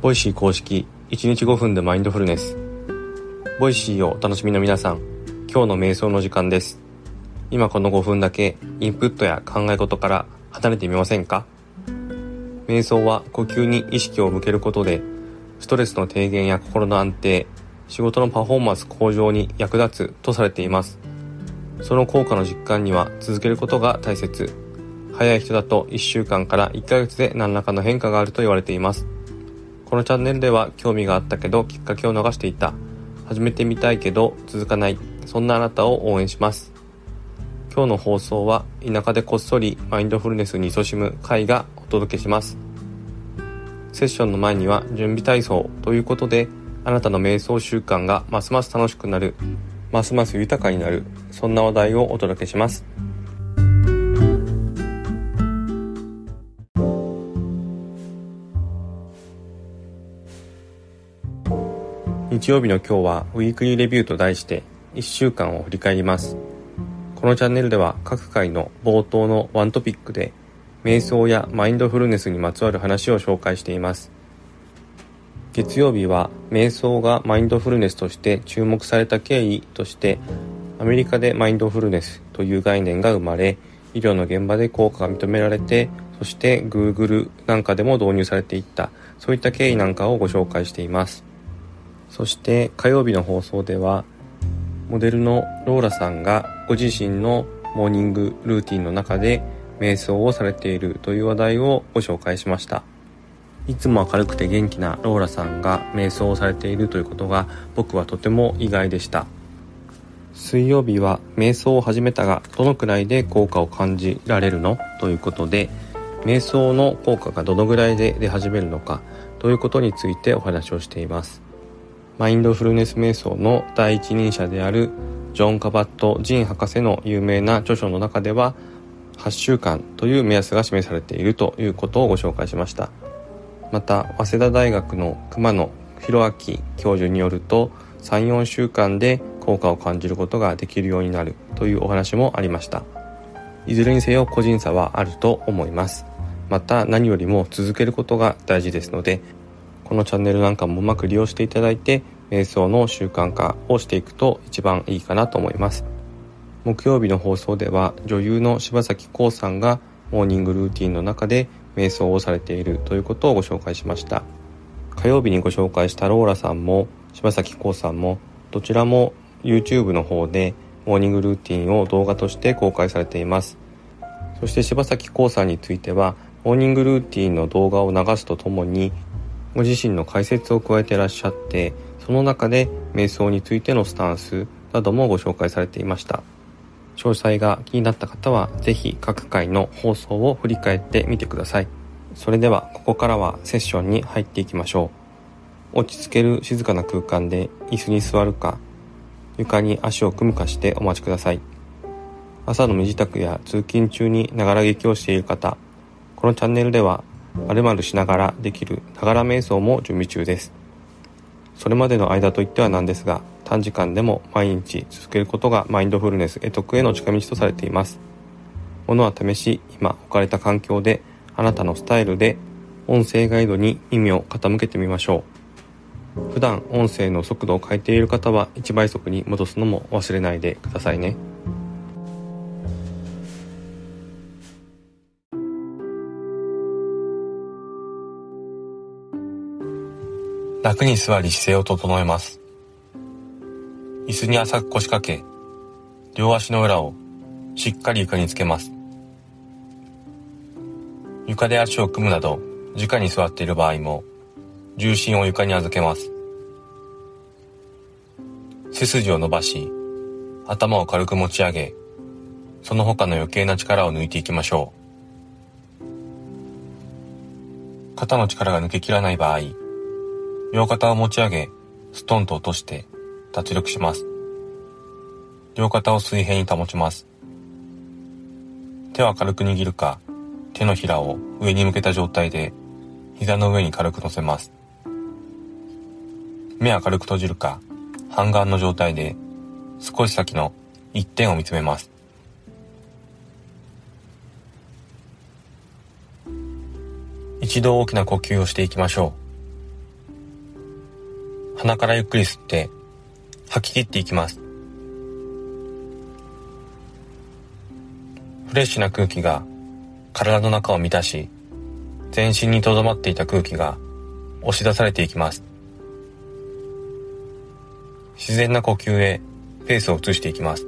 ボイシー公式1日5分でマインドフルネス。ボイシーをお楽しみの皆さん今日の瞑想の時間です。今この5分だけインプットや考え事から離れてみませんか？瞑想は呼吸に意識を向けることでストレスの低減や心の安定仕事のパフォーマンス向上に役立つとされています。その効果の実感には続けることが大切。早い人だと1週間から1ヶ月で何らかの変化があると言われています。このチャンネルでは興味があったけどきっかけを逃していた。始めてみたいけど続かない。そんなあなたを応援します。今日の放送は田舎でこっそりマインドフルネスに勤しむ会がお届けします。セッションの前には準備体操ということであなたの瞑想習慣がますます楽しくなるますます豊かになるそんな話題をお届けします。日曜日の今日はウィークリーレビューと題して1週間を振り返ります。このチャンネルでは各回の冒頭のワントピックで瞑想やマインドフルネスにまつわる話を紹介しています。月曜日は瞑想がマインドフルネスとして注目された経緯としてアメリカでマインドフルネスという概念が生まれ医療の現場で効果が認められてそして Google なんかでも導入されていったそういった経緯なんかをご紹介しています。そして火曜日の放送ではモデルのローラさんがご自身のモーニングルーティンの中で瞑想をされているという話題をご紹介しました。いつも明るくて元気なローラさんが瞑想をされているということが僕はとても意外でした。水曜日は瞑想を始めたがどのくらいで効果を感じられるの？ということで瞑想の効果がどのぐらいで出始めるのかということについてお話をしています。マインドフルネス瞑想の第一人者であるジョン・カバット・ジン博士の有名な著書の中では8週間という目安が示されているということをご紹介しました。また早稲田大学の熊野博明教授によると34週間で効果を感じることができるようになるというお話もありました。いずれにせよ個人差はあると思います。また何よりも続けることが大事ですのでこのチャンネルなんかもうまく利用していただいて瞑想の習慣化をしていくと一番いいかなと思います。木曜日の放送では女優の柴咲コウさんがモーニングルーティンの中で瞑想をされているということをご紹介しました。火曜日にご紹介したローラさんも柴咲コウさんもどちらも YouTube の方でモーニングルーティンを動画として公開されています。そして柴咲コウさんについてはモーニングルーティンの動画を流すとともにご自身の解説を加えてらっしゃってその中で瞑想についてのスタンスなどもご紹介されていました。詳細が気になった方は是非各回の放送を振り返ってみてください。それではここからはセッションに入っていきましょう。落ち着ける静かな空間で椅子に座るか床に足を組むかしてお待ちください。朝の身支度や通勤中にながら劇をしている方このチャンネルでは〇〇しながらできるながら瞑想も準備中です。それまでの間といってはなんですが短時間でも毎日続けることがマインドフルネス得得への近道とされています。ものは試し今置かれた環境であなたのスタイルで音声ガイドに耳を傾けてみましょう。普段音声の速度を変えている方は1倍速に戻すのも忘れないでくださいね。楽に座り姿勢を整えます。椅子に浅く腰掛け、両足の裏をしっかり床につけます。床で足を組むなど、直に座っている場合も、重心を床に預けます。背筋を伸ばし、頭を軽く持ち上げ、その他の余計な力を抜いていきましょう。肩の力が抜けきらない場合、両肩を持ち上げ、ストンと落として脱力します。両肩を水平に保ちます。手は軽く握るか、手のひらを上に向けた状態で膝の上に軽く乗せます。目は軽く閉じるか、半眼の状態で少し先の一点を見つめます。一度大きな呼吸をしていきましょう。鼻からゆっくり吸って吐き切っていきます。フレッシュな空気が体の中を満たし全身に留まっていた空気が押し出されていきます。自然な呼吸へペースを移していきます。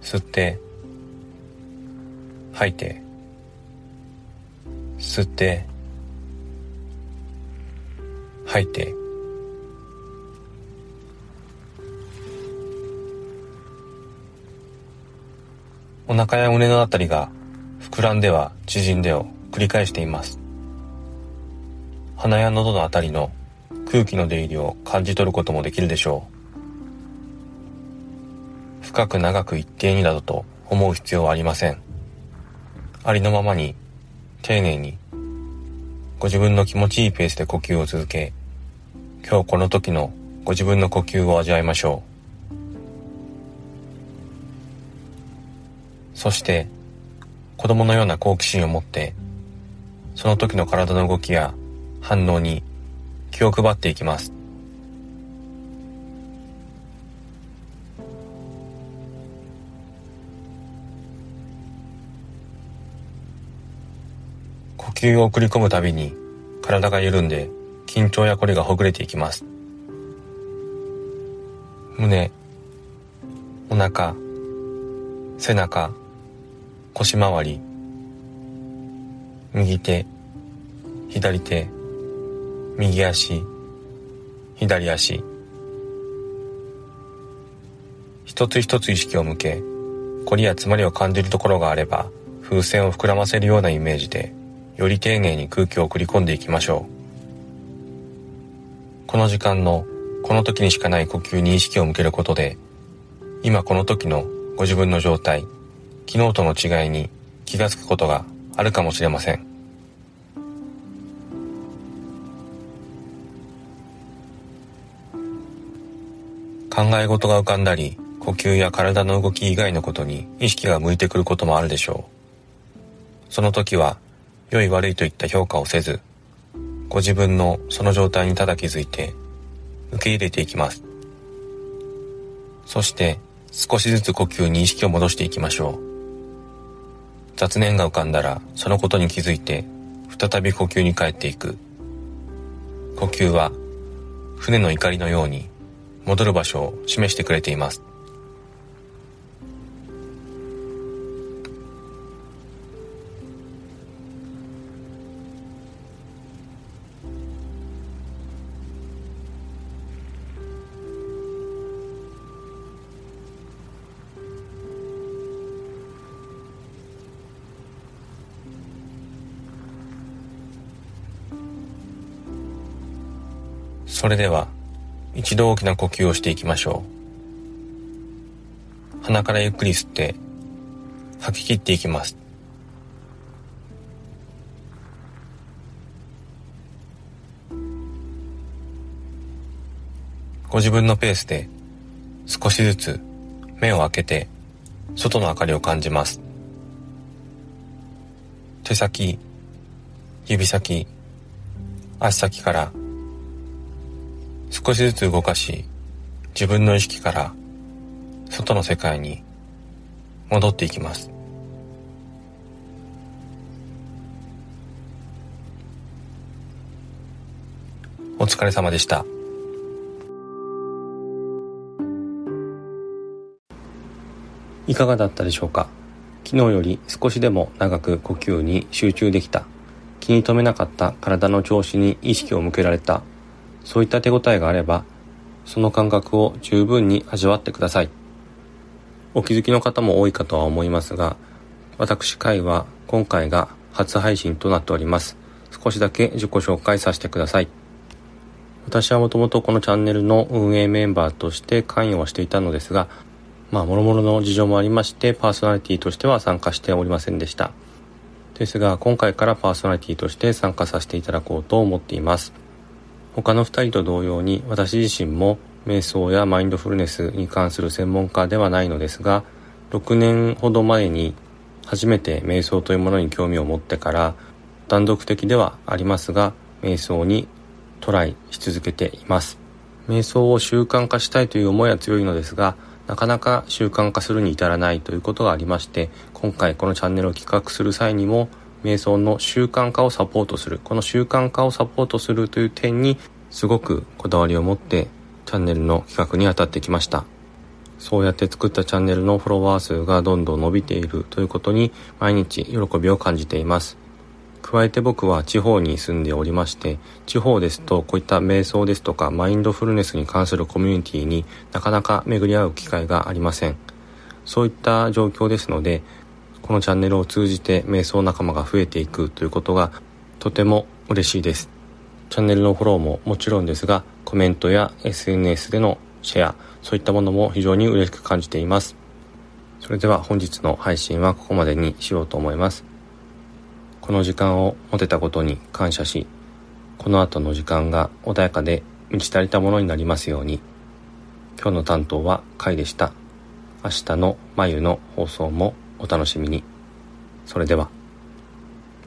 吸って吐いて吸って吐いて。お腹や胸のあたりが膨らんでは縮んでを繰り返しています。鼻や喉のあたりの空気の出入りを感じ取ることもできるでしょう。深く長く一定になどと思う必要はありません。ありのままに丁寧にご自分の気持ちいいペースで呼吸を続け今日この時のご自分の呼吸を味わいましょう。そして子供のような好奇心を持ってその時の体の動きや反応に気を配っていきます。呼吸を送り込むたびに体が緩んで緊張やこりがほぐれていきます。胸お腹背中腰回り右手左手右足左足。一つ一つ意識を向け凝りや詰まりを感じるところがあれば風船を膨らませるようなイメージでより丁寧に空気を送り込んでいきましょう。この時間のこの時にしかない呼吸に意識を向けることで今この時のご自分の状態昨日との違いに気がつくことがあるかもしれません。考え事が浮かんだり呼吸や体の動き以外のことに意識が向いてくることもあるでしょう。その時は良い悪いといった評価をせずご自分のその状態にただ気づいて受け入れていきます。そして少しずつ呼吸に意識を戻していきましょう。雑念が浮かんだらそのことに気づいて再び呼吸に帰っていく。呼吸は船の怒りのように戻る場所を示してくれています。それでは一度大きな呼吸をしていきましょう。鼻からゆっくり吸って吐き切っていきます。ご自分のペースで少しずつ目を開けて外の明かりを感じます。手先指先足先から少しずつ動かし自分の意識から外の世界に戻っていきます。お疲れ様でした。いかがだったでしょうか？昨日より少しでも長く呼吸に集中できた。気に留めなかった体の調子に意識を向けられた。そういった手応えがあれば、その感覚を十分に味わってください。お気づきの方も多いかとは思いますが、私会は今回が初配信となっております。少しだけ自己紹介させてください。私はもともとこのチャンネルの運営メンバーとして関与はしていたのですが、まあ、諸々の事情もありまして、パーソナリティとしては参加しておりませんでした。ですが、今回からパーソナリティとして参加させていただこうと思っています。他の2人と同様に私自身も瞑想やマインドフルネスに関する専門家ではないのですが6年ほど前に初めて瞑想というものに興味を持ってから断続的ではありますが瞑想にトライし続けています。瞑想を習慣化したいという思いは強いのですがなかなか習慣化するに至らないということがありまして今回このチャンネルを企画する際にも瞑想の習慣化をサポートするこの習慣化をサポートするという点にすごくこだわりを持ってチャンネルの企画に当たってきました。そうやって作ったチャンネルのフォロワー数がどんどん伸びているということに毎日喜びを感じています。加えて僕は地方に住んでおりまして地方ですとこういった瞑想ですとかマインドフルネスに関するコミュニティになかなか巡り合う機会がありません。そういった状況ですのでこのチャンネルを通じて瞑想仲間が増えていくということがとても嬉しいですチャンネルのフォローももちろんですがコメントや SNS でのシェアそういったものも非常に嬉しく感じていますそれでは本日の配信はここまでにしようと思いますこの時間を持てたことに感謝し、この後の時間が穏やかで満ち足りたものになりますように。今日の担当はカイでした。明日の眉の放送もお楽しみに。それでは。